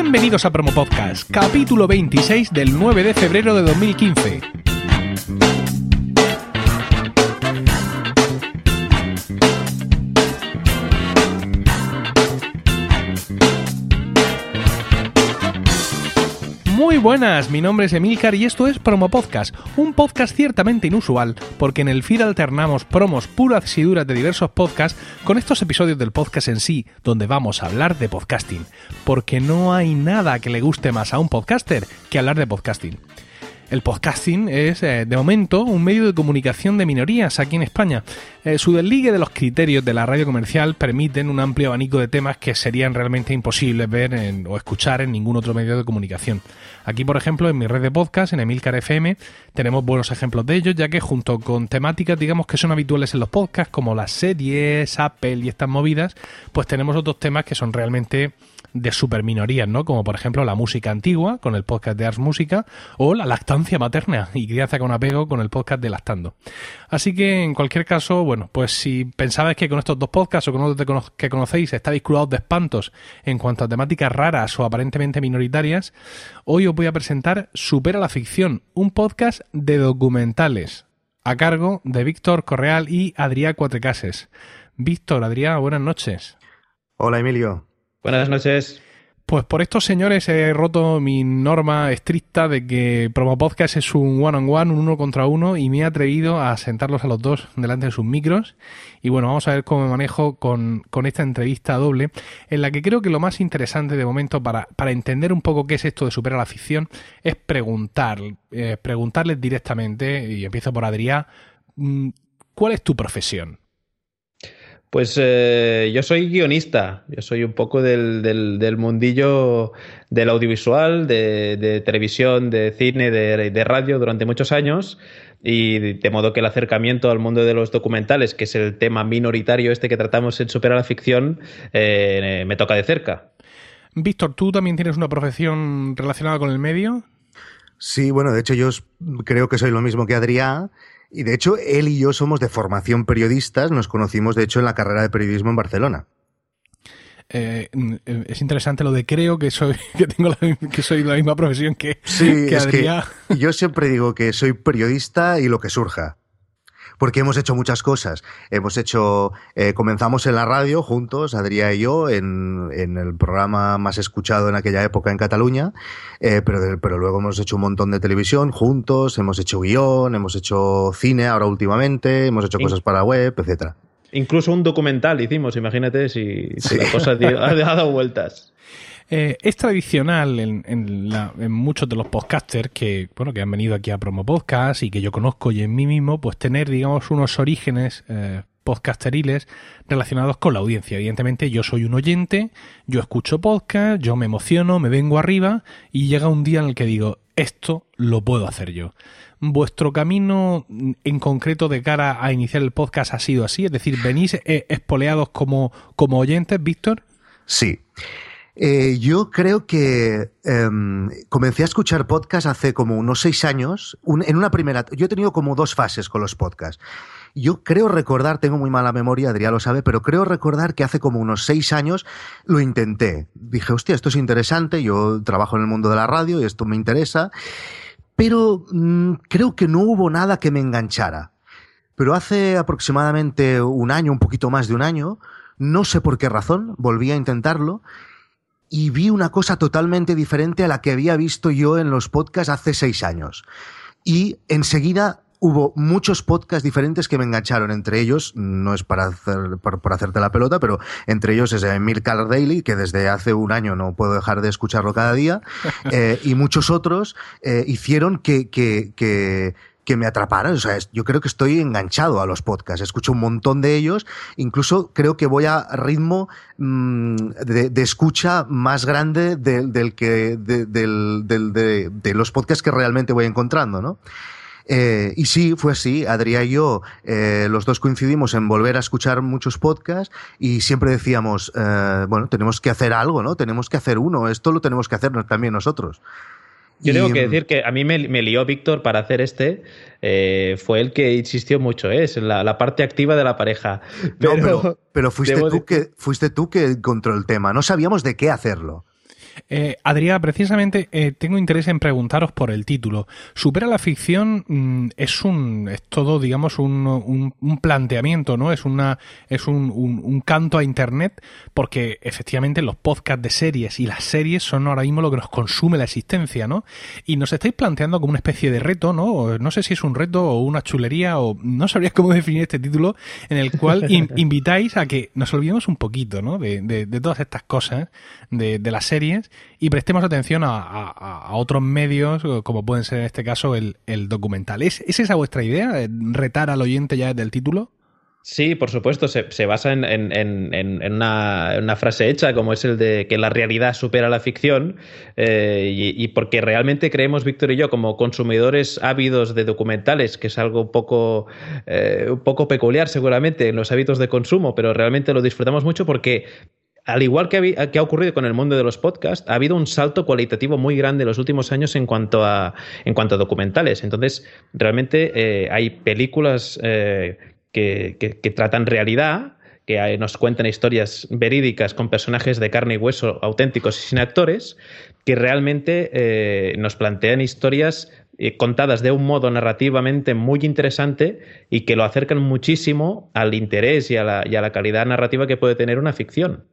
Bienvenidos a Promo Podcast, capítulo 26 del 9 de febrero de 2015. Muy buenas, mi nombre es Emilcar y esto es Promo Podcast, un podcast ciertamente inusual porque en el feed alternamos promos puras y duras de diversos podcasts con estos episodios del podcast en sí, donde vamos a hablar de podcasting, porque no hay nada que le guste más a un podcaster que hablar de podcasting. El podcasting es, eh, de momento, un medio de comunicación de minorías aquí en España. Eh, su desligue de los criterios de la radio comercial permiten un amplio abanico de temas que serían realmente imposibles ver o escuchar en ningún otro medio de comunicación. Aquí, por ejemplo, en mi red de podcast, en Emilcar FM, tenemos buenos ejemplos de ellos, ya que junto con temáticas, digamos, que son habituales en los podcasts, como las series, Apple y estas movidas, pues tenemos otros temas que son realmente de super minorías, ¿no? Como por ejemplo la música antigua con el podcast de Ars Música o la lactancia materna y crianza con apego con el podcast de Lactando. Así que en cualquier caso, bueno, pues si pensabais que con estos dos podcasts o con otros que conocéis estáis cruzados de espantos en cuanto a temáticas raras o aparentemente minoritarias, hoy os voy a presentar Supera la ficción, un podcast de documentales a cargo de Víctor Correal y Adrián Cuatrecases. Víctor, Adrián, buenas noches. Hola Emilio, Buenas noches. Pues por estos señores he roto mi norma estricta de que Promo Podcast es un one-on-one, un uno contra uno, y me he atrevido a sentarlos a los dos delante de sus micros. Y bueno, vamos a ver cómo me manejo con, esta entrevista doble, en la que creo que lo más interesante de momento para, para entender un poco qué es esto de superar la ficción es preguntar, eh, preguntarles directamente, y empiezo por Adrián, mm, ¿cuál es tu profesión? Pues eh, yo soy guionista, yo soy un poco del, del, mundillo del audiovisual, de, televisión, de cine, de, radio durante muchos años y de modo que el acercamiento al mundo de los documentales, que es el tema minoritario este que tratamos en Superar la Ficción, eh, me toca de cerca. Víctor, ¿tú también tienes una profesión relacionada con el medio? Sí, bueno, de hecho yo creo que soy lo mismo que Adrián y de hecho, él y yo somos de formación periodistas, nos conocimos de hecho en la carrera de periodismo en Barcelona. Eh, es interesante lo de creo que soy que tengo la, que soy la misma profesión que, sí, que yo siempre digo que soy periodista y lo que surja porque hemos hecho muchas cosas. Hemos hecho, eh, comenzamos en la radio juntos, Adrián y yo, en, en, el programa más escuchado en aquella época en Cataluña, eh, pero, pero luego hemos hecho un montón de televisión juntos, hemos hecho guion, hemos hecho cine ahora últimamente, hemos hecho cosas para web, etcétera. Incluso un documental hicimos, imagínate si, la cosa ha dado vueltas. Eh, es tradicional en, muchos de los podcasters que, bueno, que han venido aquí a Promo Podcast y que yo conozco y en mí mismo, pues tener, digamos, unos orígenes eh, podcasteriles relacionados con la audiencia. Evidentemente, yo soy un oyente, yo escucho podcast, yo me emociono, me vengo arriba y llega un día en el que digo, esto lo puedo hacer yo. ¿Vuestro camino en concreto de cara a iniciar el podcast ha sido así? Es decir, ¿venís eh, espoleados como, como oyentes, Víctor? Sí. Eh, yo creo que em, comencé a escuchar podcast hace como unos seis años. en una primera, yo he tenido como dos fases con los podcasts. Yo creo recordar, tengo muy mala memoria, Adrián lo sabe, pero creo recordar que hace como unos seis años lo intenté. Dije, hostia, esto es interesante, yo trabajo en el mundo de la radio y esto me interesa, pero mm, creo que no hubo nada que me enganchara. Pero hace aproximadamente un año, un poquito más de un año, no sé por qué razón, volví a intentarlo y vi una cosa totalmente diferente a la que había visto yo en los podcasts hace seis años. Y enseguida hubo muchos podcasts diferentes que me engancharon. Entre ellos, no es para, hacer, por, hacerte la pelota, pero entre ellos es Car Daily, que desde hace un año no puedo dejar de escucharlo cada día, eh, y muchos otros eh, hicieron que, que, que, que me atraparan. O sea, yo creo que estoy enganchado a los podcasts. Escucho un montón de ellos. Incluso creo que voy a ritmo mm, de, escucha más grande del que de, de, los podcasts que realmente voy encontrando, ¿no? Eh, y sí, fue así. Adrián y yo, eh, los dos coincidimos en volver a escuchar muchos podcasts y siempre decíamos, eh, bueno, tenemos que hacer algo, ¿no? Tenemos que hacer uno. Esto lo tenemos que hacer también nosotros. Yo tengo que decir que a mí me, lió Víctor para hacer este. Eh, fue el que insistió mucho, ¿eh? es la, parte activa de la pareja. Pero, pero, fuiste, tú que, fuiste tú que encontró el tema. No sabíamos de qué hacerlo. Eh, Adrián, precisamente eh, tengo interés en preguntaros por el título. Supera la ficción mm, es un es todo, digamos, un, un, planteamiento, ¿no? Es una es un, un, canto a internet, porque efectivamente los podcasts de series y las series son ahora mismo lo que nos consume la existencia, ¿no? Y nos estáis planteando como una especie de reto, ¿no? No sé si es un reto o una chulería o no sabría cómo definir este título, en el cual invitáis a que nos olvidemos un poquito, ¿no? De, de, de todas estas cosas, de, de las series y prestemos atención a, otros medios, como pueden ser en este caso el, documental. ¿Es, esa vuestra idea? ¿Retar al oyente ya desde el título? Sí, por supuesto, se, basa en, una, frase hecha como es el de que la realidad supera la ficción eh, y, porque realmente creemos, Víctor y yo, como consumidores ávidos de documentales, que es algo un poco, eh, un poco peculiar seguramente en los hábitos de consumo, pero realmente lo disfrutamos mucho porque al igual que ha, ocurrido con el mundo de los podcasts, ha habido un salto cualitativo muy grande en los últimos años en cuanto a, en cuanto a documentales. Entonces, realmente eh, hay películas eh, que, tratan realidad, que nos cuentan historias verídicas con personajes de carne y hueso auténticos y sin actores, que realmente eh, nos plantean historias contadas de un modo narrativamente muy interesante y que lo acercan muchísimo al interés y a la, y a la calidad narrativa que puede tener una ficción.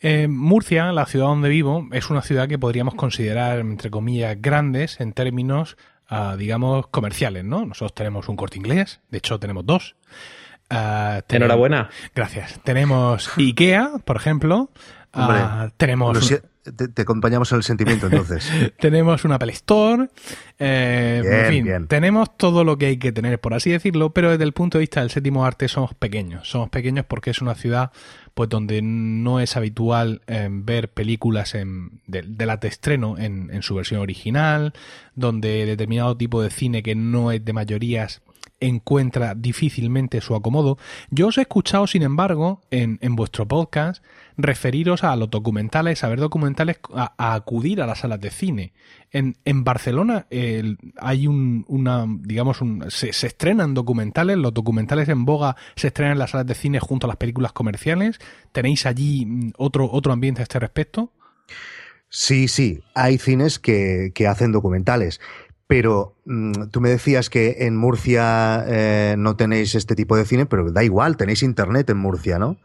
Eh, Murcia, la ciudad donde vivo, es una ciudad que podríamos considerar, entre comillas, grandes en términos, ah, digamos, comerciales, ¿no? Nosotros tenemos un corte inglés, de hecho tenemos dos. Uh, Enhorabuena. Gracias. Tenemos IKEA, por ejemplo. Ah, tenemos te, acompañamos en el sentimiento entonces. tenemos un Apple Store, eh, en fin, tenemos todo lo que hay que tener, por así decirlo, pero desde el punto de vista del séptimo arte somos pequeños. Somos pequeños porque es una ciudad pues donde no es habitual eh, ver películas en, de, de la de estreno en, en su versión original, donde determinado tipo de cine que no es de mayorías encuentra difícilmente su acomodo. Yo os he escuchado, sin embargo, en, en vuestro podcast, referiros a los documentales, a ver documentales, a, acudir a las salas de cine. En, en Barcelona hay un, una, digamos, se, estrenan documentales, los documentales en boga se estrenan en las salas de cine junto a las películas comerciales. ¿Tenéis allí mm, otro, otro ambiente a este respecto? Sí, sí, hay cines que, que hacen documentales. Pero mm, tú me decías que en Murcia eh, no tenéis este tipo de cine, pero da igual, tenéis internet en Murcia, ¿no?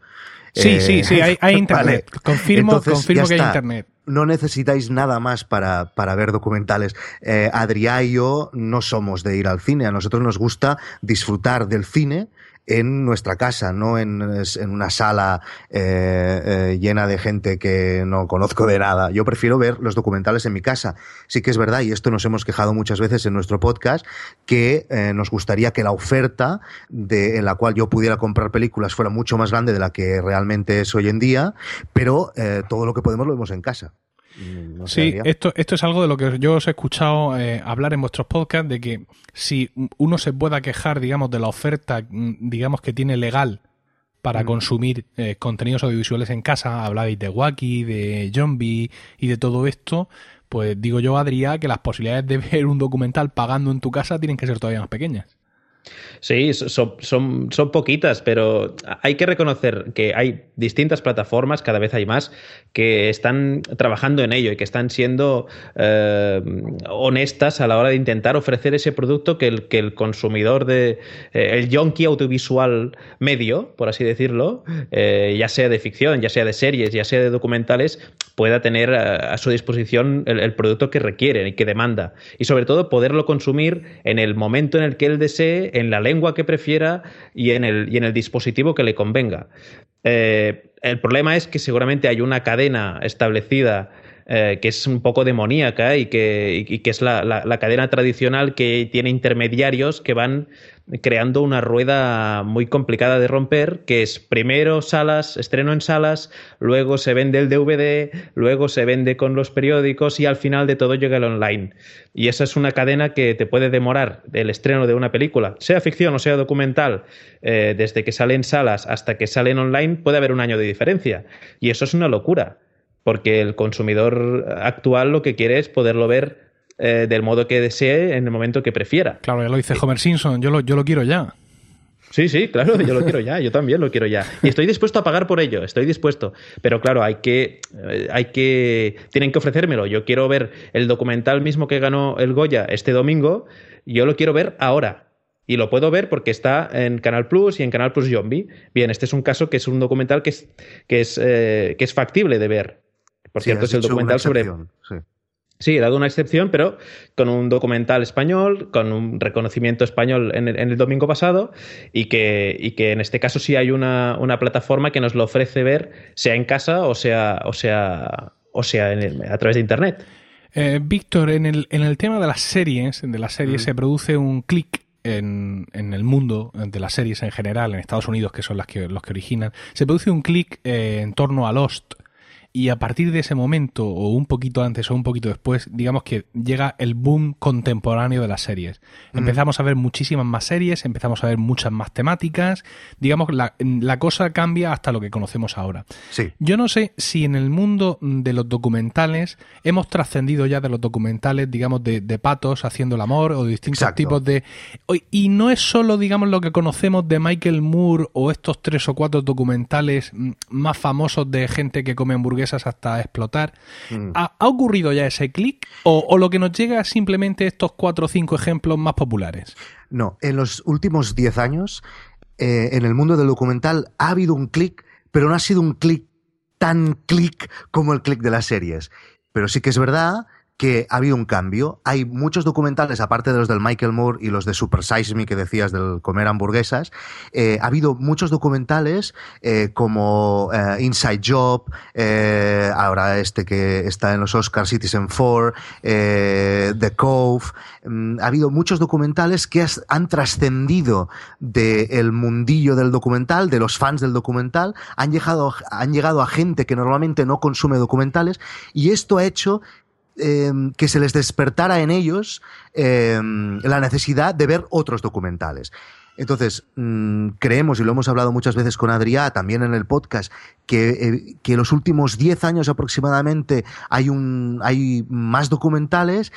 Sí, sí, sí, hay, internet. Confirmo, confirmo que hay internet. No necesitáis nada más para, para ver documentales. Eh, Adrián y yo no somos de ir al cine. A nosotros nos gusta disfrutar del cine en nuestra casa, no en, en una sala eh, eh, llena de gente que no conozco de nada. Yo prefiero ver los documentales en mi casa. Sí que es verdad, y esto nos hemos quejado muchas veces en nuestro podcast, que eh, nos gustaría que la oferta de, en la cual yo pudiera comprar películas fuera mucho más grande de la que realmente es hoy en día, pero todo lo que podemos lo vemos en casa. Mm, sí, esto, esto es algo de lo que yo os he escuchado eh, hablar en vuestros podcasts, de que si uno se pueda quejar, digamos, de la oferta, mm, digamos, que tiene legal para mm. consumir eh, contenidos audiovisuales en casa, habláis de Wacky, de Zombie y de todo esto, pues digo yo, Adrián, que las posibilidades de ver un documental pagando en tu casa tienen que ser todavía más pequeñas. Sí, son, son, son, poquitas, pero hay que reconocer que hay distintas plataformas, cada vez hay más, que están trabajando en ello y que están siendo eh, honestas a la hora de intentar ofrecer ese producto que el, que el consumidor de eh, el yonki audiovisual medio, por así decirlo, eh, ya sea de ficción, ya sea de series, ya sea de documentales, pueda tener a, su disposición el, producto que requiere y que demanda. Y sobre todo poderlo consumir en el momento en el que él desee la lengua que prefiera y en el, y en el dispositivo que le convenga. Eh, el problema es que seguramente hay una cadena establecida eh, que es un poco demoníaca y que, y que es la, la, cadena tradicional que tiene intermediarios que van creando una rueda muy complicada de romper, que es primero salas, estreno en salas, luego se vende el DVD, luego se vende con los periódicos y al final de todo llega el online. Y esa es una cadena que te puede demorar el estreno de una película, sea ficción o sea documental, eh, desde que sale en salas hasta que sale en online, puede haber un año de diferencia. Y eso es una locura, porque el consumidor actual lo que quiere es poderlo ver eh, del modo que desee en el momento que prefiera. Claro, ya lo dice Homer Simpson, yo lo, yo lo quiero ya. Sí, sí, claro, yo lo quiero ya, yo también lo quiero ya. Y estoy dispuesto a pagar por ello, estoy dispuesto. Pero claro, hay que, eh, hay que, tienen que ofrecérmelo. Yo quiero ver el documental mismo que ganó el Goya este domingo, yo lo quiero ver ahora. Y lo puedo ver porque está en Canal Plus y en Canal Plus Zombie. Bien, este es un caso que es un documental que es, que es, eh, que es factible de ver. Por cierto, es el documental sobre. Sí, he dado una excepción, pero con un documental español, con un reconocimiento español en el, domingo pasado, y que, y que, en este caso sí hay una, plataforma que nos lo ofrece ver, sea en casa o sea, o sea, o sea a través de internet. Eh, Víctor, en el, en el tema de las series, de las series se produce un clic en, en, el mundo de las series en general, en Estados Unidos, que son las que, los que originan, se produce un clic eh, en torno a Lost y a partir de ese momento, o un poquito antes o un poquito después, digamos que llega el boom contemporáneo de las series. Empezamos a ver muchísimas más series, empezamos a ver muchas más temáticas, digamos, la, la cosa cambia hasta lo que conocemos ahora. Sí. Yo no sé si en el mundo de los documentales hemos trascendido ya de los documentales, digamos, de, patos haciendo el amor o de distintos tipos de... Y no es solo, digamos, lo que conocemos de Michael Moore o estos tres o cuatro documentales mm, más famosos de gente que come hamburguesas hasta explotar. Mm. ¿Ha, ocurrido ya ese clic? O, lo que nos llega es simplemente estos cuatro o cinco ejemplos más populares? No, en los últimos diez años, eh, en el mundo del documental ha habido un clic, pero no ha sido un clic tan clic como el clic de las series. Pero sí que es verdad que ha habido un cambio. Hay muchos documentales, aparte de los del Michael Moore y los de Super Size Me que decías del comer hamburguesas, eh, ha habido muchos documentales eh, como eh, Inside Job, ahora este que está en los Oscars Citizen 4, The Cove. Mm, ha habido muchos documentales que han trascendido del mundillo del documental, de los fans del documental, han llegado, han llegado a gente que normalmente no consume documentales y esto ha hecho Em, que se les despertara en ellos em, la necesidad de ver otros documentales. Entonces, mm, creemos, y lo hemos hablado muchas veces con Adrià, también en el podcast, que, eh, que los últimos 10 años aproximadamente hay, un, hay más documentales,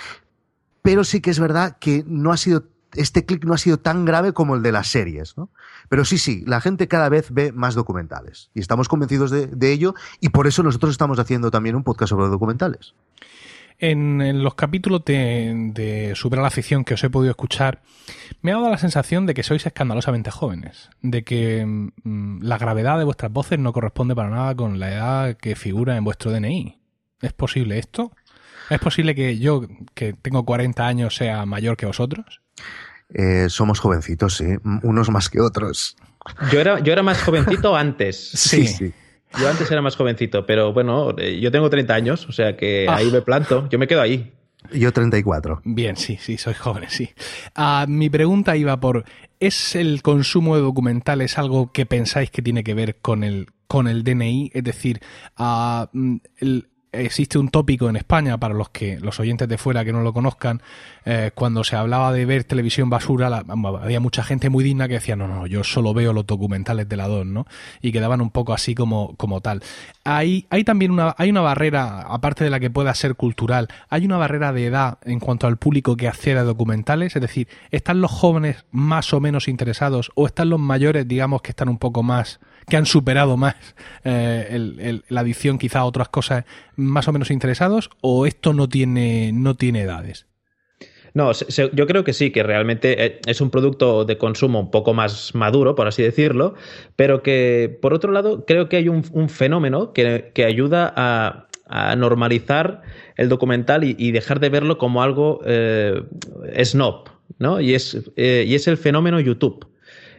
pero sí que es verdad que no ha sido, este clic no ha sido tan grave como el de las series, ¿no? Pero sí, sí, la gente cada vez ve más documentales y estamos convencidos de ello y por eso nosotros estamos haciendo también un podcast sobre documentales. En, los capítulos de, de Supera la Ficción que os he podido escuchar, me ha dado la sensación de que sois escandalosamente jóvenes, de que mm, la gravedad de vuestras voces no corresponde para nada con la edad que figura en vuestro DNI. ¿Es posible esto? ¿Es posible que yo, que tengo 40 años, sea mayor que vosotros? Eh, somos jovencitos, sí, unos más que otros. Yo era, yo era más jovencito antes. sí. sí. Yo antes era más jovencito, pero bueno, eh, yo tengo 30 años, o sea que ah. ahí me planto, yo me quedo ahí. Yo 34. Bien, sí, sí, soy joven, sí. Ah, mi pregunta iba por, ¿es el consumo de documentales algo que pensáis que tiene que ver con el, con el DNI? Es decir, uh, el, existe un tópico en España para los que los oyentes de fuera que no lo conozcan eh, cuando se hablaba de ver televisión basura había mucha gente muy digna que decía no no yo solo veo los documentales de la DON no y quedaban un poco así como como tal. Hay hay también una hay una barrera aparte de la que pueda ser cultural hay una barrera de edad en cuanto al público que accede a documentales es decir están los jóvenes más o menos interesados o están los mayores digamos que están un poco más que han superado más eh, la adicción quizá a otras cosas más o menos interesados o esto no tiene, no tiene edades? No, yo creo que sí, que realmente eh, es un producto de consumo un poco más maduro, por así decirlo, pero que por otro lado creo que hay un, fenómeno que, ayuda a, normalizar el documental y, dejar de verlo como algo eh, snob, ¿no? Y es, y es el fenómeno YouTube.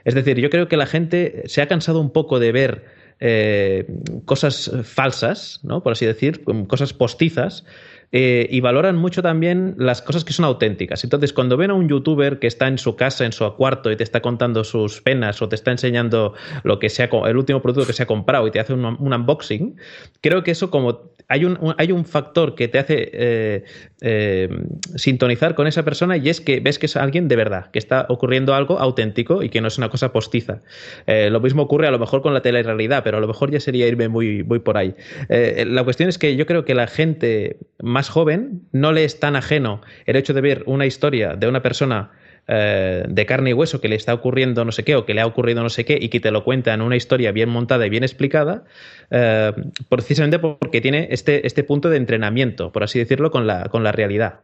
Es decir, yo creo que la gente se ha cansado un poco de ver eh, cosas falsas, ¿no? Por así decir, cosas postizas. Eh, y valoran mucho también las cosas que son auténticas. Entonces, cuando ven a un youtuber que está en su casa, en su cuarto, y te está contando sus penas o te está enseñando lo que sea, el último producto que se ha comprado y te hace un, un unboxing, creo que eso como hay un, hay un factor que te hace eh, eh, sintonizar con esa persona y es que ves que es alguien de verdad, que está ocurriendo algo auténtico y que no es una cosa postiza. Lo mismo ocurre a lo mejor con la telerrealidad, pero a lo mejor ya sería irme muy, muy por ahí. la cuestión es que yo creo que la gente más joven no le es tan ajeno el hecho de ver una historia de una persona eh, de carne y hueso que le está ocurriendo no sé qué o que le ha ocurrido no sé qué y que te lo cuenta en una historia bien montada y bien explicada, eh, precisamente porque tiene este, este punto de entrenamiento, por así decirlo, con la, con la realidad.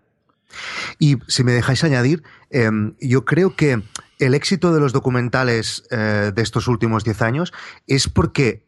Y si me dejáis añadir, em, yo creo que el éxito de los documentales de estos últimos 10 años es porque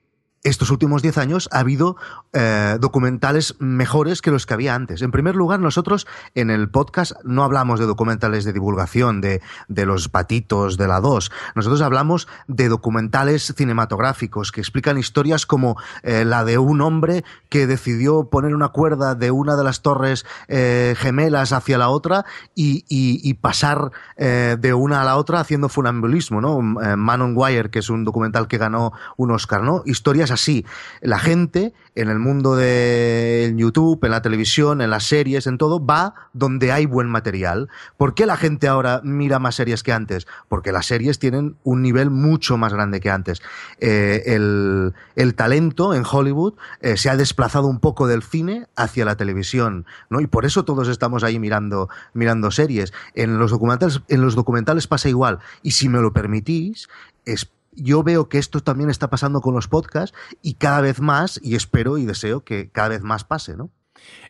estos últimos 10 años ha habido eh, documentales mejores que los que había antes. En primer lugar, nosotros en el podcast no hablamos de documentales de divulgación, de, de los patitos de la 2. Nosotros hablamos de documentales cinematográficos que explican historias como eh, la de un hombre que decidió poner una cuerda de una de las torres eh, gemelas hacia la otra y, y, y pasar de una a la otra haciendo funambulismo, ¿no? Man on Wire, que es un documental que ganó un Oscar, ¿no? Historias así. La gente en el mundo de YouTube, en la televisión, en las series, en todo, va donde hay buen material. ¿Por qué la gente ahora mira más series que antes? Porque las series tienen un nivel mucho más grande que antes. Eh, el, talento en Hollywood eh, se ha desplazado un poco del cine hacia la televisión, ¿no? Y por eso todos estamos ahí mirando, mirando series. En los documentales, en los documentales pasa igual. Y si me lo permitís, es yo veo que esto también está pasando con los podcasts y cada vez más, y espero y deseo que cada vez más pase, ¿no?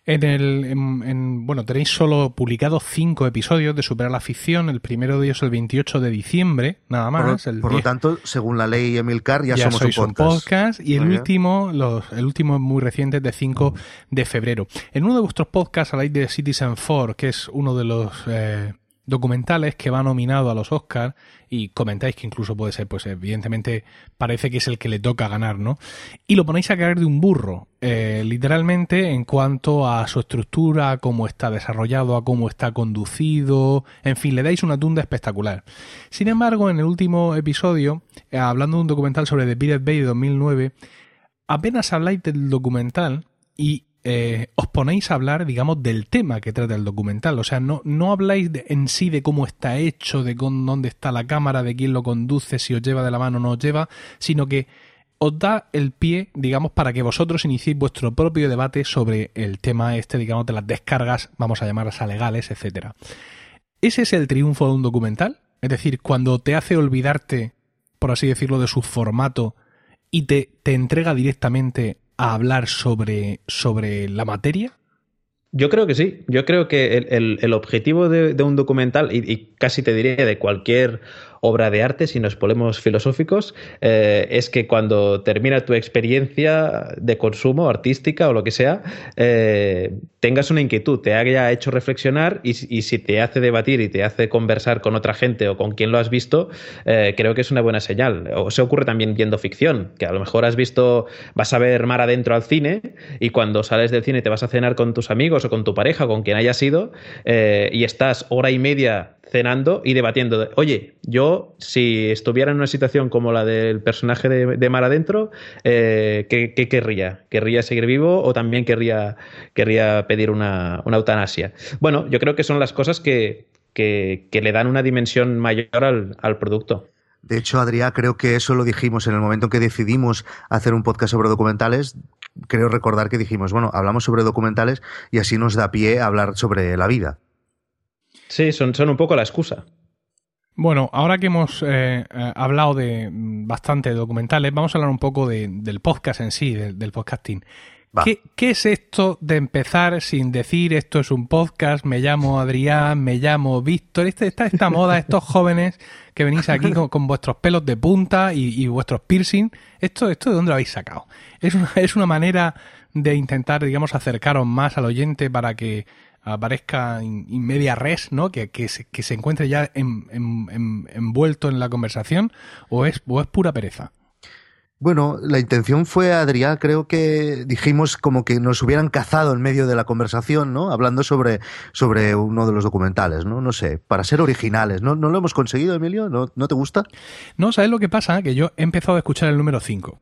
En el, en, bueno, tenéis solo publicados cinco episodios de Superar la Ficción. El primero de ellos el 28 de diciembre, nada más. Por, por lo tanto, según la ley Emilcar, ya, somos un podcast. y el último, los, el último es muy reciente, de 5 de febrero. En uno de vuestros podcasts habláis de Citizen 4, que es uno de los eh, documentales que va nominado a los Oscars y comentáis que incluso puede ser, pues evidentemente parece que es el que le toca ganar, ¿no? Y lo ponéis a caer de un burro, eh, literalmente en cuanto a su estructura, a cómo está desarrollado, a cómo está conducido, en fin, le dais una tunda espectacular. Sin embargo, en el último episodio, eh, hablando de un documental sobre The Pirate Bay de 2009, apenas habláis del documental y eh, os ponéis a hablar, digamos, del tema que trata el documental. O sea, no, no habláis en sí de cómo está hecho, de dónde está la cámara, de quién lo conduce, si os lleva de la mano o no os lleva, sino que os da el pie, digamos, para que vosotros iniciéis vuestro propio debate sobre el tema este, digamos, de las descargas, vamos a llamarlas legales, etcétera. ¿Ese es el triunfo de un documental? Es decir, cuando te hace olvidarte, por así decirlo, de su formato y te, te entrega directamente a hablar sobre, sobre la materia? Yo creo que sí. Yo creo que el, objetivo de, un documental, y, y, casi te diría de cualquier obra de arte, si nos ponemos filosóficos, eh, es que cuando termina tu experiencia de consumo artística o lo que sea, eh, tengas una inquietud, te haya hecho reflexionar y, si te hace debatir y te hace conversar con otra gente o con quien lo has visto, eh, creo que es una buena señal. O se ocurre también viendo ficción, que a lo mejor has visto, vas a ver Mar adentro al cine y cuando sales del cine te vas a cenar con tus amigos o con tu pareja, con quien haya sido, y estás hora y media cenando y debatiendo. Oye, yo si estuviera en una situación como la del personaje de, Mar Adentro, eh, ¿qué, querría? ¿Querría seguir vivo o también querría, querría pedir una, eutanasia? Bueno, yo creo que son las cosas que, le dan una dimensión mayor al, al producto. De hecho, Adrián, creo que eso lo dijimos en el momento en que decidimos hacer un podcast sobre documentales. Creo recordar que dijimos, bueno, hablamos sobre documentales y así nos da pie a hablar sobre la vida. Sí, son, son un poco la excusa. Bueno, ahora que hemos eh, eh, hablado de mm, bastante documentales, vamos a hablar un poco del podcast en sí, del, podcasting. ¿Qué, ¿Qué, es esto de empezar sin decir esto es un podcast? Me llamo Adrián, me llamo Víctor. Esta, esta, esta moda, estos jóvenes que venís aquí con, vuestros pelos de punta y, vuestros piercing. ¿Esto, ¿Esto de dónde lo habéis sacado? ¿Es una, ¿Es una manera de intentar, digamos, acercaros más al oyente para que aparezca en, media res, ¿no? Que, que, se, que se encuentre ya envuelto en la conversación, o es, o es pura pereza. Bueno, la intención fue, Adrián, creo que dijimos como que nos hubieran cazado en medio de la conversación, ¿no? Hablando sobre, sobre uno de los documentales, ¿no? No sé, para ser originales. ¿No, ¿No lo hemos conseguido, Emilio? ¿No, ¿No te gusta? No, ¿sabes lo que pasa? Que yo he empezado a escuchar el número 5.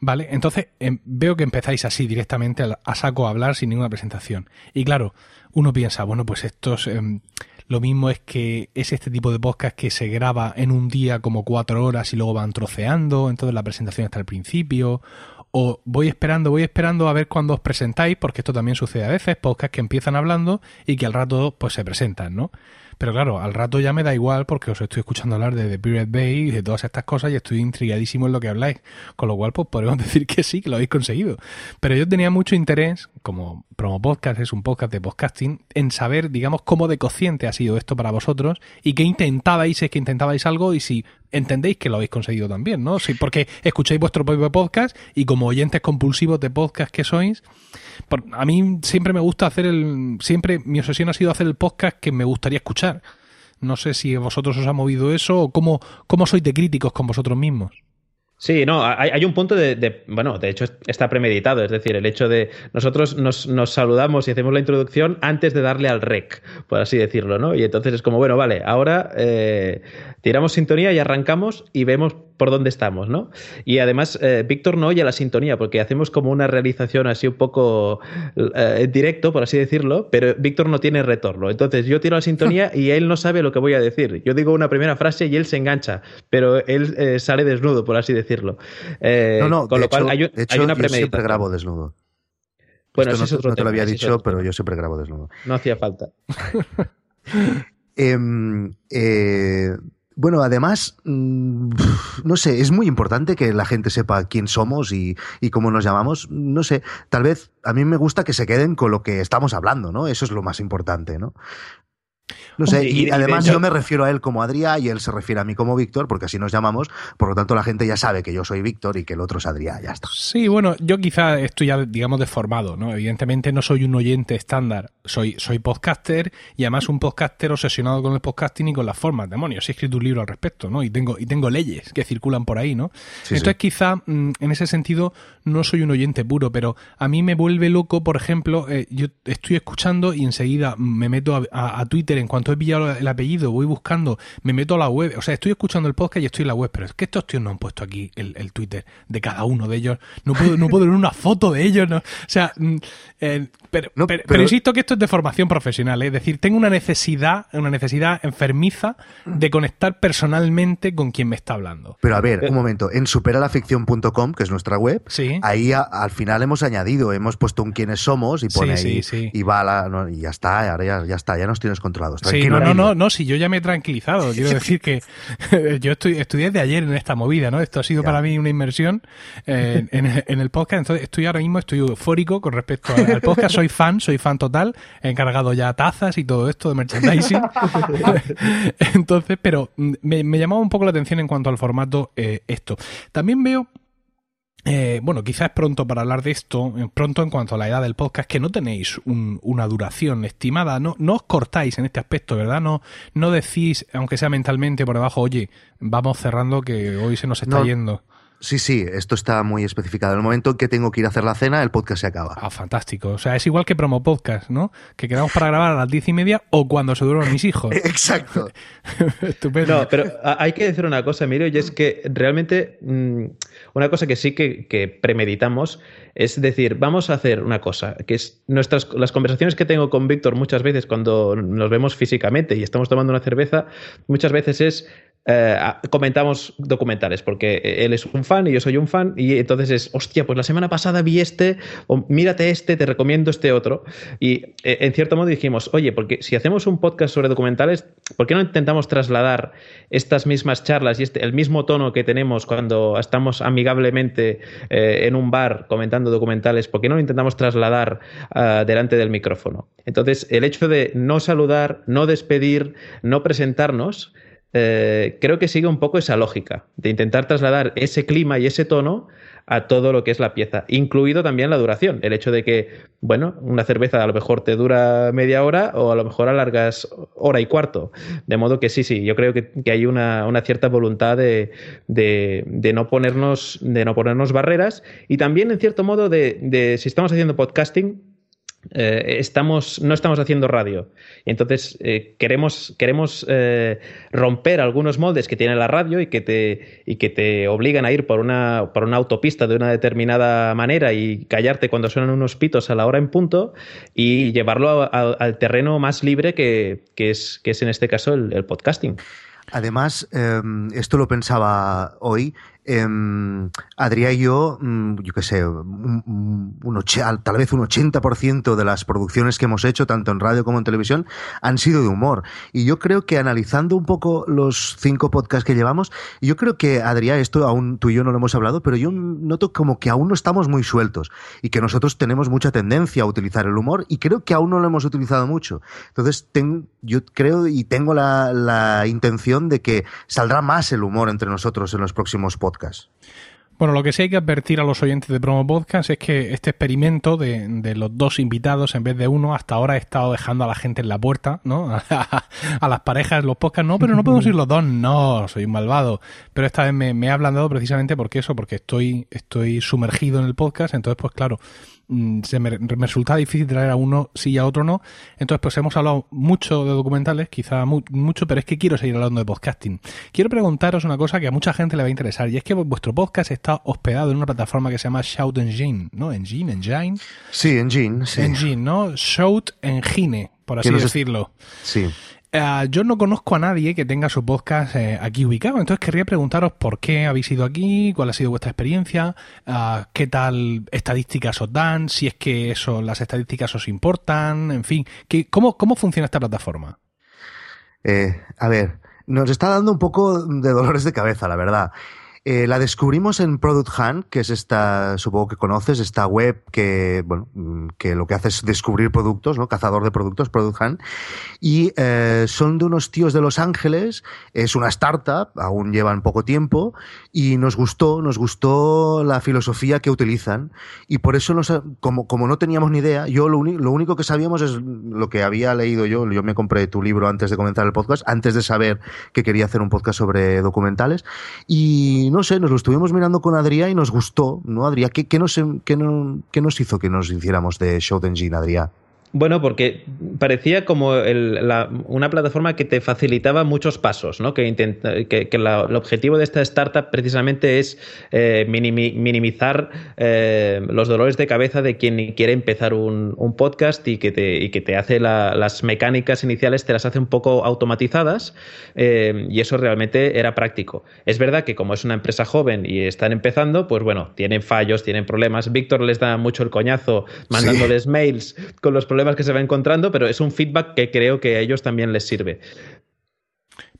Vale, entonces em, veo que empezáis así directamente a, saco a hablar sin ninguna presentación. Y claro, uno piensa, bueno, pues esto es, em, lo mismo es que es este tipo de podcast que se graba en un día como cuatro horas y luego van troceando, entonces la presentación está al principio. O voy esperando, voy esperando a ver cuándo os presentáis, porque esto también sucede a veces, podcasts que empiezan hablando y que al rato pues se presentan, ¿no? Pero claro, al rato ya me da igual porque os estoy escuchando hablar de The Pirate Bay y de todas estas cosas y estoy intrigadísimo en lo que habláis. Con lo cual, pues podemos decir que sí, que lo habéis conseguido. Pero yo tenía mucho interés, como Promo Podcast es un podcast de podcasting, en saber, digamos, cómo de cociente ha sido esto para vosotros y qué intentabais, es que intentabais algo y si entendéis que lo habéis conseguido también, ¿no? Sí, porque escucháis vuestro propio podcast y como oyentes compulsivos de podcast que sois, a mí siempre me gusta hacer el. Siempre mi obsesión ha sido hacer el podcast que me gustaría escuchar. No sé si vosotros os ha movido eso o cómo, cómo sois de críticos con vosotros mismos. Sí, no, hay, un punto de, bueno, de hecho está premeditado, es decir, el hecho de nosotros nos, saludamos y hacemos la introducción antes de darle al rec, por así decirlo, ¿no? Y entonces es como, bueno, vale, ahora eh, tiramos sintonía y arrancamos y vemos por dónde estamos, ¿no? Y además, eh, Víctor no oye la sintonía porque hacemos como una realización así un poco eh, directo, por así decirlo, pero Víctor no tiene retorno. Entonces yo tiro la sintonía y él no sabe lo que voy a decir. Yo digo una primera frase y él se engancha, pero él eh, sale desnudo, por así decirlo. no, no, con lo cual hay, una yo siempre grabo desnudo. Bueno, eso no, te lo había dicho, pero yo siempre grabo desnudo. No hacía falta. Em, eh, bueno, además, mm, no sé, es muy importante que la gente sepa quién somos y, y, cómo nos llamamos. No sé, tal vez a mí me gusta que se queden con lo que estamos hablando, ¿no? Eso es lo más importante, ¿no? No sé, y, además yo me refiero a él como Adrián y él se refiere a mí como Víctor, porque así nos llamamos, por lo tanto la gente ya sabe que yo soy Víctor y que el otro es Adrián, ya está. Sí, bueno, yo quizá estoy ya, digamos, deformado, ¿no? Evidentemente no soy un oyente estándar, soy, soy podcaster y además un podcaster obsesionado con el podcasting y con las formas. Demonios, he escrito un libro al respecto, ¿no? Y tengo, y tengo leyes que circulan por ahí, ¿no? Entonces quizá mm, en ese sentido no soy un oyente puro, pero a mí me vuelve loco, por ejemplo, eh, yo estoy escuchando y enseguida me meto a Twitter en cuanto he pillado el apellido, voy buscando, me meto a la web, o sea, estoy escuchando el podcast y estoy en la web, pero es que estos tíos no han puesto aquí el, Twitter de cada uno de ellos, no puedo, no puedo ver una foto de ellos, no, o sea, mm, eh, pero, pero, insisto que esto es de formación profesional, ¿eh? es decir, tengo una necesidad, una necesidad enfermiza de conectar personalmente con quien me está hablando. Pero a ver, un momento, en superalaficción.com, que es nuestra web, ahí al final hemos añadido, hemos puesto un quiénes somos y pone ahí, y va la, y ya está, ahora ya, ya está, ya nos tienes controlados. Sí, no, no, no, no, si yo ya me he tranquilizado. Quiero decir que yo estoy, estudié de ayer en esta movida, ¿no? Esto ha sido para mí una inmersión eh, en, el podcast. Entonces, estoy ahora mismo, estoy eufórico con respecto al, podcast. Soy fan, soy fan total. He encargado ya tazas y todo esto de merchandising. Entonces, pero me, me, llamaba un poco la atención en cuanto al formato eh, esto. También veo eh, bueno, quizás es pronto para hablar de esto, eh, pronto en cuanto a la edad del podcast, que no tenéis una duración estimada, no, no os cortáis en este aspecto, ¿verdad? No, no decís, aunque sea mentalmente por debajo, oye, vamos cerrando que hoy se nos está yendo. Sí, sí, esto está muy especificado. En el momento en que tengo que ir a hacer la cena, el podcast se acaba. Ah, fantástico. O sea, es igual que promo podcast, ¿no? Que quedamos para grabar a las diez y media o cuando se duermen mis hijos. Exacto. Estupendo. No, pero hay que decir una cosa, Emilio, y es que realmente mm, una cosa que sí que, premeditamos es decir, vamos a hacer una cosa, que es nuestras las conversaciones que tengo con Víctor muchas veces cuando nos vemos físicamente y estamos tomando una cerveza, muchas veces es eh, comentamos documentales, porque él es un fan y yo soy un fan, y entonces es, hostia, pues la semana pasada vi este, o mírate este, te recomiendo este otro. Y eh, en cierto modo dijimos, oye, porque si hacemos un podcast sobre documentales, ¿por qué no intentamos trasladar estas mismas charlas y este, el mismo tono que tenemos cuando estamos amigablemente eh, en un bar comentando documentales? ¿Por qué no lo intentamos trasladar ah, delante del micrófono? Entonces, el hecho de no saludar, no despedir, no presentarnos, eh, creo que sigue un poco esa lógica de intentar trasladar ese clima y ese tono a todo lo que es la pieza, incluido también la duración. El hecho de que, bueno, una cerveza a lo mejor te dura media hora o a lo mejor alargas hora y cuarto. De modo que sí, sí, yo creo que, hay una, cierta voluntad de, de, no ponernos, de no ponernos barreras y también, en cierto modo, de si estamos haciendo podcasting, eh, estamos, no estamos haciendo radio. Entonces eh, queremos, queremos eh, romper algunos moldes que tiene la radio y que te, y que te obligan a ir por una, por una autopista de una determinada manera y callarte cuando suenan unos pitos a la hora en punto y llevarlo al terreno más libre que, es, que es en este caso el podcasting. Además, em, esto lo pensaba hoy, eh, Adrián y yo, mm, yo qué sé, tal vez un 80% de las producciones que hemos hecho, tanto en radio como en televisión, han sido de humor. Y yo creo que analizando un poco los cinco podcasts que llevamos, yo creo que, Adrián, esto aún tú y yo no lo hemos hablado, pero yo noto como que aún no estamos muy sueltos y que nosotros tenemos mucha tendencia a utilizar el humor y creo que aún no lo hemos utilizado mucho. Entonces, yo creo y tengo la intención de que saldrá más el humor entre nosotros en los próximos podcasts podcast. Bueno, lo que sí hay que advertir a los oyentes de Promo Podcast es que este experimento de, de, los dos invitados en vez de uno, hasta ahora he estado dejando a la gente en la puerta, ¿no? a las parejas, los podcasts, no, pero no podemos ir los dos, no, soy un malvado. Pero esta vez me, me he ablandado precisamente porque eso, porque estoy, estoy sumergido en el podcast, entonces pues claro, se me, me, resulta difícil traer a uno sí y a otro no. Entonces, pues hemos hablado mucho de documentales, quizá mu mucho, pero es que quiero seguir hablando de podcasting. Quiero preguntaros una cosa que a mucha gente le va a interesar, y es que vuestro podcast está hospedado en una plataforma que se llama Shout Engine, ¿no? Engine, Engine. Sí, Engine, sí. Engine, ¿no? Shout Engine, por así decirlo. Sí. Uh, yo no conozco a nadie que tenga su podcast eh, aquí ubicado, entonces querría preguntaros por qué habéis ido aquí, cuál ha sido vuestra experiencia, uh, qué tal estadísticas os dan, si es que eso, las estadísticas os importan, en fin, ¿qué, cómo, ¿cómo funciona esta plataforma? Eh, a ver, nos está dando un poco de dolores de cabeza, la verdad. Eh, la descubrimos en Product Hunt, que es esta, supongo que conoces, esta web que, bueno, mm, que lo que hace es descubrir productos, ¿no? Cazador de productos, Product Hunt. Y eh, son de unos tíos de Los Ángeles, es una startup, aún llevan poco tiempo, y nos gustó, nos gustó la filosofía que utilizan. Y por eso, nos, como, como no teníamos ni idea, yo lo, lo único que sabíamos es lo que había leído yo, yo me compré tu libro antes de comenzar el podcast, antes de saber que quería hacer un podcast sobre documentales. Y no sé, nos lo estuvimos mirando con Adrián y nos gustó, ¿no, Adrián? ¿Qué, nos, qué, ¿Qué nos hizo que nos hiciéramos de Show Engine, Adrián? Bueno, porque parecía como el, la, una plataforma que te facilitaba muchos pasos, ¿no? Que, intenta, que, que la, el objetivo de esta startup precisamente es eh, minimi, minimizar eh, los dolores de cabeza de quien quiere empezar un, un podcast y que te, y que te hace la, las mecánicas iniciales, te las hace un poco automatizadas eh, y eso realmente era práctico. Es verdad que como es una empresa joven y están empezando, pues bueno, tienen fallos, tienen problemas. Víctor les da mucho el coñazo mandándoles sí. mails con los problemas que se va encontrando, pero es un feedback que creo que a ellos también les sirve.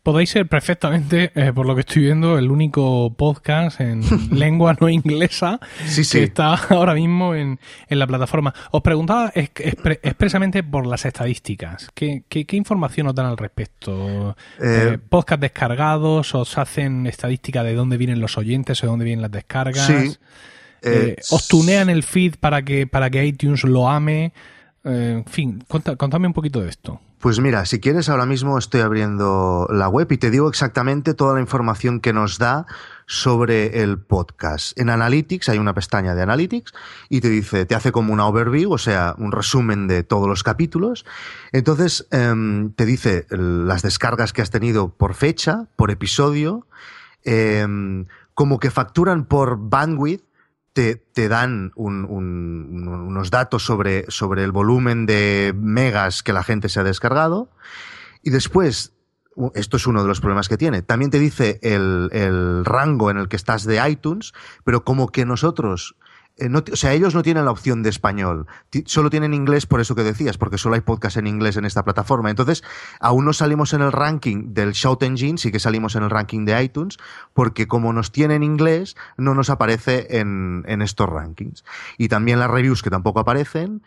Podéis ser perfectamente, eh, por lo que estoy viendo, el único podcast en lengua no inglesa sí, sí. que está ahora mismo en, en la plataforma. Os preguntaba es, expre, expresamente por las estadísticas. ¿Qué, qué, qué información os dan al respecto? Eh, eh, ¿Podcast descargados? ¿Os hacen estadística de dónde vienen los oyentes o de dónde vienen las descargas? Sí. Eh, ¿Os tunean el feed para que, para que iTunes lo ame? Eh, en fin, contame un poquito de esto. Pues mira, si quieres, ahora mismo estoy abriendo la web y te digo exactamente toda la información que nos da sobre el podcast. En Analytics hay una pestaña de Analytics y te dice, te hace como una overview, o sea, un resumen de todos los capítulos. Entonces, eh, te dice las descargas que has tenido por fecha, por episodio, eh, como que facturan por bandwidth te, te dan un, un, unos datos sobre, sobre el volumen de megas que la gente se ha descargado. Y después, esto es uno de los problemas que tiene, también te dice el, el rango en el que estás de iTunes, pero como que nosotros eh, o sea, ellos no tienen la opción de español, solo tienen inglés por eso que decías, porque solo hay podcast en inglés en esta plataforma. Entonces, aún no salimos en el ranking del Shout Engine, sí que salimos en el ranking de iTunes, porque como nos tienen inglés, no nos aparece en estos rankings. Y también las reviews que tampoco aparecen,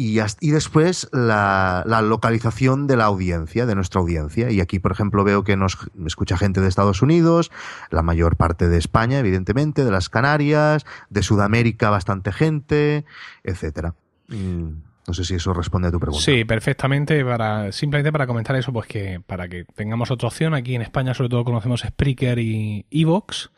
y, y después la, localización de la audiencia, de nuestra audiencia. Y aquí, por ejemplo, veo que nos escucha gente de Estados Unidos, la mayor parte de España, evidentemente, de las Canarias, de Sudamérica bastante gente, etcétera. No sé si eso responde a tu pregunta. Sí, perfectamente. Para, simplemente para comentar eso, pues que para que tengamos otra opción, aquí en España sobre todo conocemos Spreaker y Evox.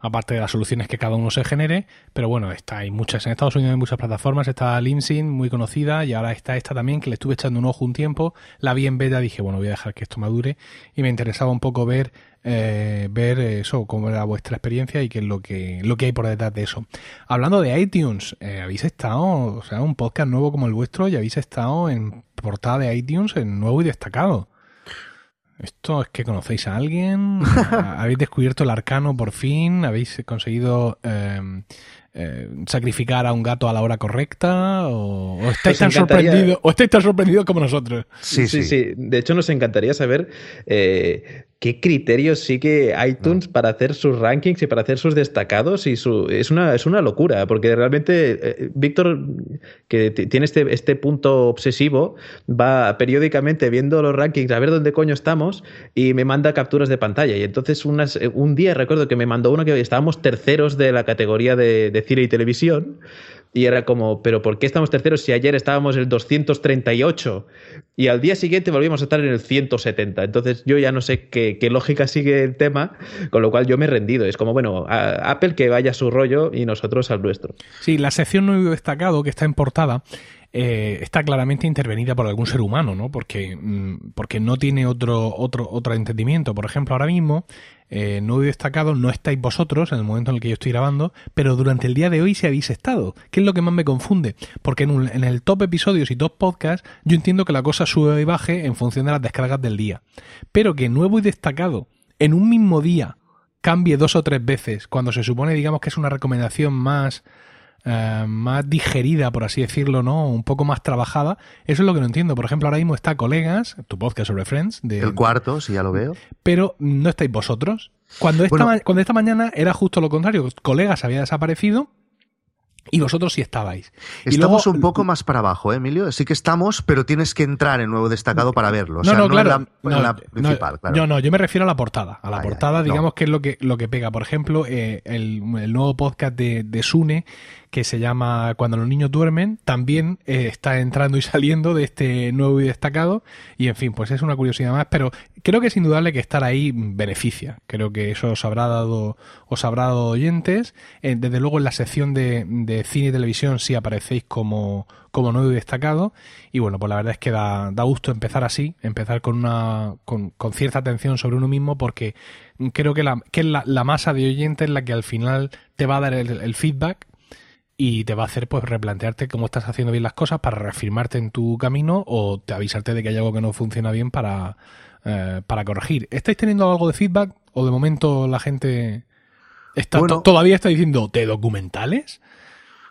Aparte de las soluciones que cada uno se genere, pero bueno, está hay muchas en Estados Unidos hay muchas plataformas, está Limsin, muy conocida, y ahora está esta también, que le estuve echando un ojo un tiempo, la vi en beta, dije, bueno, voy a dejar que esto madure, y me interesaba un poco ver, eh, ver eso, cómo era vuestra experiencia y qué es lo que, lo que hay por detrás de eso. Hablando de iTunes, eh, habéis estado, o sea, un podcast nuevo como el vuestro, y habéis estado en portada de iTunes en nuevo y destacado. Esto es que conocéis a alguien, habéis descubierto el arcano por fin, habéis conseguido em, eh, sacrificar a un gato a la hora correcta o, estáis tan sorprendidos o estáis tan sorprendidos como nosotros. Sí, sí, sí. De hecho, nos encantaría saber eh, qué criterios sigue iTunes para hacer sus rankings y para hacer sus destacados. Y su, es, una, es una locura, porque realmente eh, Víctor, que tiene este, este punto obsesivo, va periódicamente viendo los rankings a ver dónde coño estamos y me manda capturas de pantalla. Y entonces unas, un día recuerdo que me mandó uno que estábamos terceros de la categoría de cine y televisión. Y era como, pero ¿por qué estamos terceros si ayer estábamos en el 238 y al día siguiente volvimos a estar en el 170? Entonces yo ya no sé qué, lógica sigue el tema, con lo cual yo me he rendido. Es como, bueno, Apple que vaya a su rollo y nosotros al nuestro. Sí, la sección no destacado que está en portada eh, está claramente intervenida por algún ser humano, ¿no? Porque, mm, porque no tiene otro, otro, otro entendimiento. Por ejemplo, ahora mismo, eh, no he destacado, no estáis vosotros en el momento en el que yo estoy grabando, pero durante el día de hoy sí habéis estado. ¿Qué es lo que más me confunde? Porque en, en el top episodios y top podcast, yo entiendo que la cosa sube y baje en función de las descargas del día. Pero que nuevo y destacado en un mismo día cambie dos o tres veces, cuando se supone, digamos, que es una recomendación más eh, más digerida, por así decirlo, ¿no? Un poco más trabajada. Eso es lo que no entiendo. Por ejemplo, ahora mismo está Colegas, tu podcast sobre Friends. De, el cuarto, si ya lo veo. Pero no estáis vosotros. Cuando esta, cuando esta mañana era justo lo contrario. Colegas había desaparecido y vosotros sí estabais. Estamos un poco más para abajo, ¿eh, Emilio. Sí que estamos, pero tienes que entrar en nuevo destacado para verlo. no, no, claro. la, principal, no, no, yo me refiero a la portada. A la portada, digamos que es lo que, lo que pega. Por ejemplo, eh, el, nuevo podcast de, de Sune que se llama Cuando los niños duermen, también eh, está entrando y saliendo de este nuevo y destacado. Y en fin, pues es una curiosidad más, pero creo que es indudable que estar ahí beneficia. Creo que eso os habrá dado, os habrá dado oyentes. Eh, desde luego en la sección de, de, cine y televisión sí aparecéis como, como nuevo y destacado. Y bueno, pues la verdad es que da, da gusto empezar así, empezar con una, con, con cierta atención sobre uno mismo, porque creo que la, que la, la masa de oyentes la que al final te va a dar el feedback y te va a hacer pues replantearte cómo estás haciendo bien las cosas para reafirmarte en tu camino o te avisarte de que hay algo que no funciona bien para, eh, para corregir. ¿Estáis teniendo algo de feedback o de momento la gente está todavía está diciendo de documentales?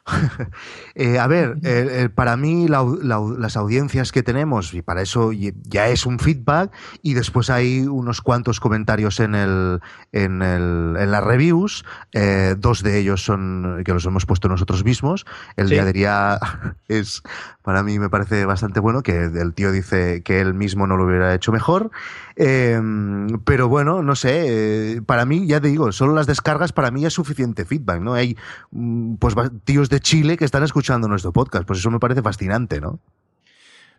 Eh, a ver, para mí las audiencias que tenemos, y para eso ya es un feedback, y después hay unos cuantos comentarios en, el, en, el, en las reviews, eh, dos de ellos son que los hemos puesto nosotros mismos. El día de día es, para mí me parece bastante bueno, que el tío dice que él mismo no lo hubiera hecho mejor. Em, pero bueno, no sé, eh, para mí, ya te digo, solo las descargas para mí es suficiente feedback, ¿no? Hay mm, pues tíos de Chile que están escuchando nuestro podcast, pues eso me parece fascinante, ¿no?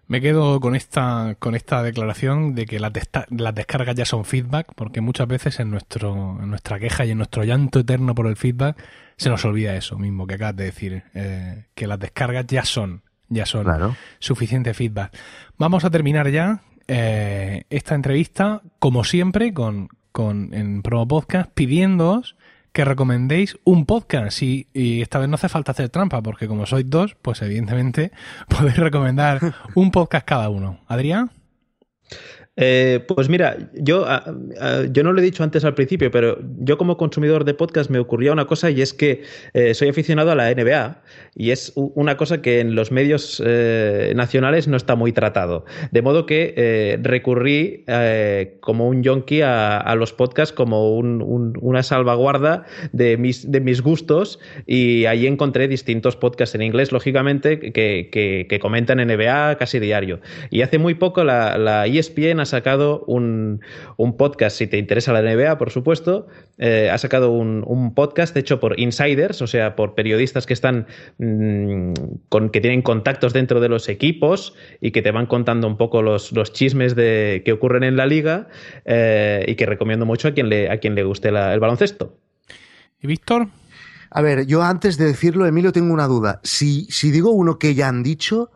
Me quedo con esta, con esta declaración de que las, las descargas ya son feedback, porque muchas veces en, nuestro, en nuestra queja y en nuestro llanto eterno por el feedback se nos olvida eso mismo que acabas de decir, eh, que las descargas ya son, ya son suficiente feedback. Vamos a terminar ya eh, esta entrevista, como siempre, con, con en Promo Podcast, pidiéndoos que recomendéis un podcast y, y, esta vez no hace falta hacer trampa porque como sois dos, pues evidentemente podéis recomendar un podcast cada uno. Adrián. Eh, pues mira, yo, yo no lo he dicho antes al principio, pero yo como consumidor de podcast me ocurría una cosa y es que eh, soy aficionado a la NBA y es una cosa que en los medios eh, nacionales no está muy tratado. De modo que recurrí como un yonki a, los podcasts como una salvaguarda de mis, de mis gustos y ahí encontré distintos podcasts en inglés, lógicamente, que, que, comentan NBA casi diario. Y hace muy poco la, la ESPN ha sacado un, podcast, si te interesa la NBA, por supuesto, eh, ha sacado un, podcast hecho por insiders, o sea, por periodistas que están mm, con, que tienen contactos dentro de los equipos y que te van contando un poco los, los chismes de, que ocurren en la liga eh, y que recomiendo mucho a quien le, a quien le guste el baloncesto. ¿Y Víctor? A ver, yo antes de decirlo, Emilio, tengo una duda. Si, si digo uno que ya han dicho,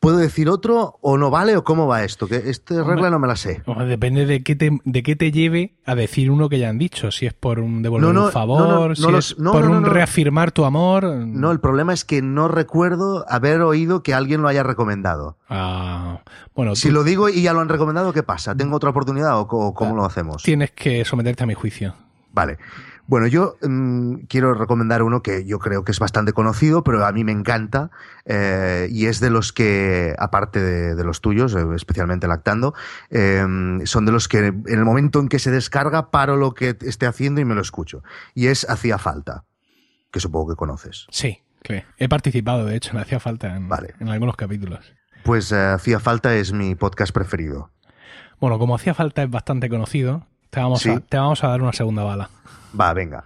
¿Puedo decir otro o no vale o cómo va esto? Que esta regla no me la sé. Depende de qué, te, de qué te lleve a decir uno que ya han dicho. Si es por un devolver un favor, si es por un reafirmar tu amor. No, el problema es que no recuerdo haber oído que alguien lo haya recomendado. Ah, bueno. Si lo digo y ya lo han recomendado, ¿qué pasa? ¿Tengo otra oportunidad o cómo lo hacemos? Tienes que someterte a mi juicio. Vale. Bueno, yo mm, quiero recomendar uno que yo creo que es bastante conocido, pero a mí me encanta eh, y es de los que, aparte de, los tuyos, eh, especialmente lactando, em, son de los que en el momento en que se descarga paro lo que esté haciendo y me lo escucho. Y es Hacía Falta, que supongo que conoces. Sí, he participado, de hecho, en Hacía Falta en, en algunos capítulos. Pues eh, Hacía Falta es mi podcast preferido. Bueno, como Hacía Falta es bastante conocido, te vamos, te vamos a dar una segunda bala. Va, venga.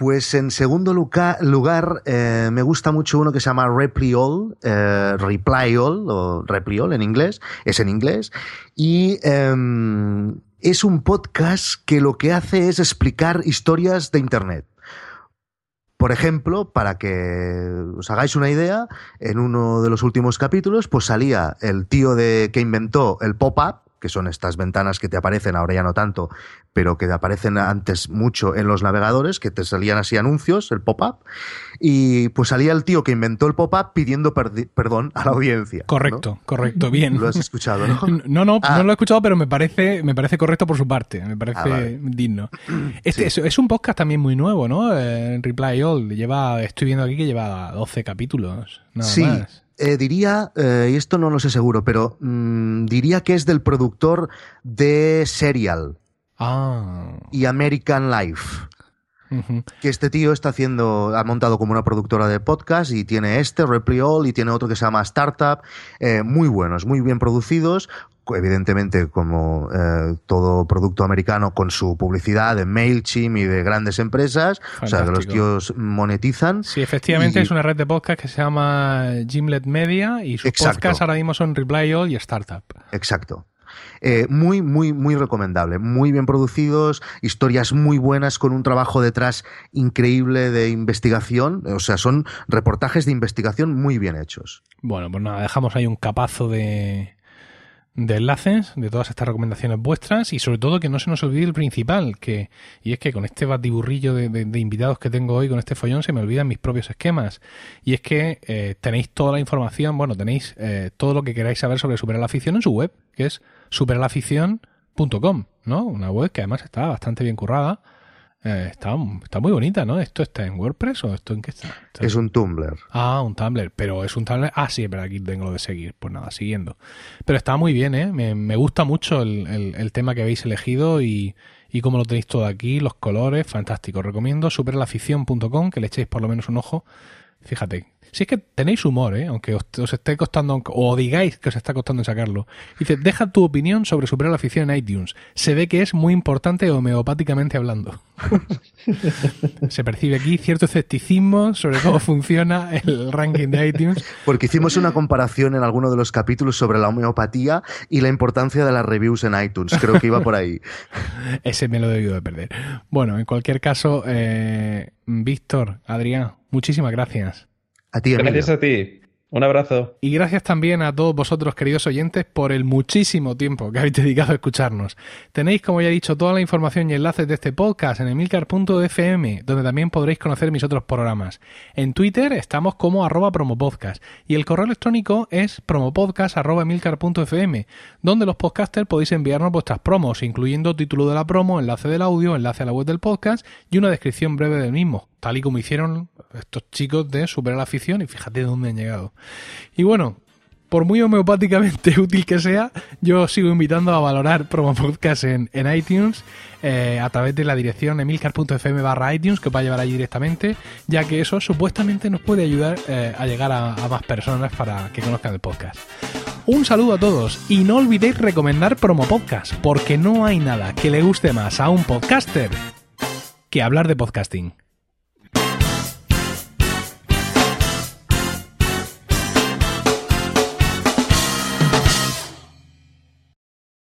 Pues en segundo lugar, eh, me gusta mucho uno que se llama Repliol, eh, Replyol, o Repliol en inglés, es en inglés, y em, es un podcast que lo que hace es explicar historias de Internet. Por ejemplo, para que os hagáis una idea, en uno de los últimos capítulos, pues salía el tío de que inventó el pop-up, que son estas ventanas que te aparecen, ahora ya no tanto, pero que te aparecen antes mucho en los navegadores, que te salían así anuncios, el pop-up, y pues salía el tío que inventó el pop-up pidiendo perdón a la audiencia. Correcto, correcto, bien. Lo has escuchado, ¿no? No, no, ah. no lo he escuchado, pero me parece, me parece correcto por su parte, me parece ah, digno. Este es, un podcast también muy nuevo, ¿no? Eh, Reply All, lleva, estoy viendo aquí que lleva 12 capítulos, nada sí. más. Eh, diría, eh, y esto no lo sé seguro, pero mm, diría que es del productor de Serial ah. y American Life. Que este tío está haciendo, ha montado como una productora de podcast y tiene este, Repliol, y tiene otro que se llama Startup, eh, muy buenos, muy bien producidos, evidentemente como eh, todo producto americano con su publicidad de MailChimp y de grandes empresas, o sea, que los tíos monetizan. Sí, efectivamente es una red de podcast que se llama Gimlet Media y sus podcasts ahora mismo son Reply All y Startup. Exacto. Eh, muy, muy, muy recomendable. Muy bien producidos, historias muy buenas con un trabajo detrás increíble de investigación. O sea, son reportajes de investigación muy bien hechos. Bueno, pues nada, dejamos ahí un capazo de, de enlaces de todas estas recomendaciones vuestras y sobre todo que no se nos olvide el principal, que y es que con este batiburrillo de, invitados que tengo hoy, con este follón, se me olvidan mis propios esquemas. Y es que eh, tenéis toda la información, bueno, tenéis eh, todo lo que queráis saber sobre Superar la Afición en su web, que es superalafición.com, ¿no? Una web que además está bastante bien currada eh, está, muy bonita, ¿no? ¿Esto está en WordPress o esto en qué está? Es un Tumblr. Ah, un Tumblr, pero es un Tumblr. Ah, sí, pero aquí tengo lo de seguir. Pues nada, siguiendo. Pero está muy bien, ¿eh? Me, gusta mucho el, tema que habéis elegido y, y cómo lo tenéis todo aquí, los colores, fantástico. Recomiendo superlafición.com, que le echéis por lo menos un ojo. Fíjate, si es que tenéis humor, ¿eh? aunque os, esté costando, o digáis que os está costando sacarlo. Dice, deja tu opinión sobre superar la afición en iTunes. Se ve que es muy importante homeopáticamente hablando. Se percibe aquí cierto escepticismo sobre cómo funciona el ranking de iTunes. Porque hicimos una comparación en alguno de los capítulos sobre la homeopatía y la importancia de las reviews en iTunes. Creo que iba por ahí. Ese me lo he debido de perder. Bueno, en cualquier caso, eh, Víctor, Adrián, muchísimas gracias. A ti, Gracias a ti. Un abrazo. Y gracias también a todos vosotros, queridos oyentes, por el muchísimo tiempo que habéis dedicado a escucharnos. Tenéis, como ya he dicho, toda la información y enlaces de este podcast en emilcar.fm, donde también podréis conocer mis otros programas. En Twitter estamos como arroba promopodcast y el correo electrónico es promopodcast.emilcar.fm, donde los podcasters podéis enviarnos vuestras promos, incluyendo título de la promo, enlace del audio, enlace a la web del podcast y una descripción breve del mismo, tal y como hicieron estos chicos de Superar la Afición y fíjate de dónde han llegado. Y bueno, por muy homeopáticamente útil que sea, yo sigo invitando a valorar Promo Podcast en, iTunes eh, a través de la dirección emilcar.fm barra iTunes que os va a llevar allí directamente, ya que eso supuestamente nos puede ayudar eh, a llegar a, a, más personas para que conozcan el podcast. Un saludo a todos y no olvidéis recomendar Promo Podcast, porque no hay nada que le guste más a un podcaster que hablar de podcasting.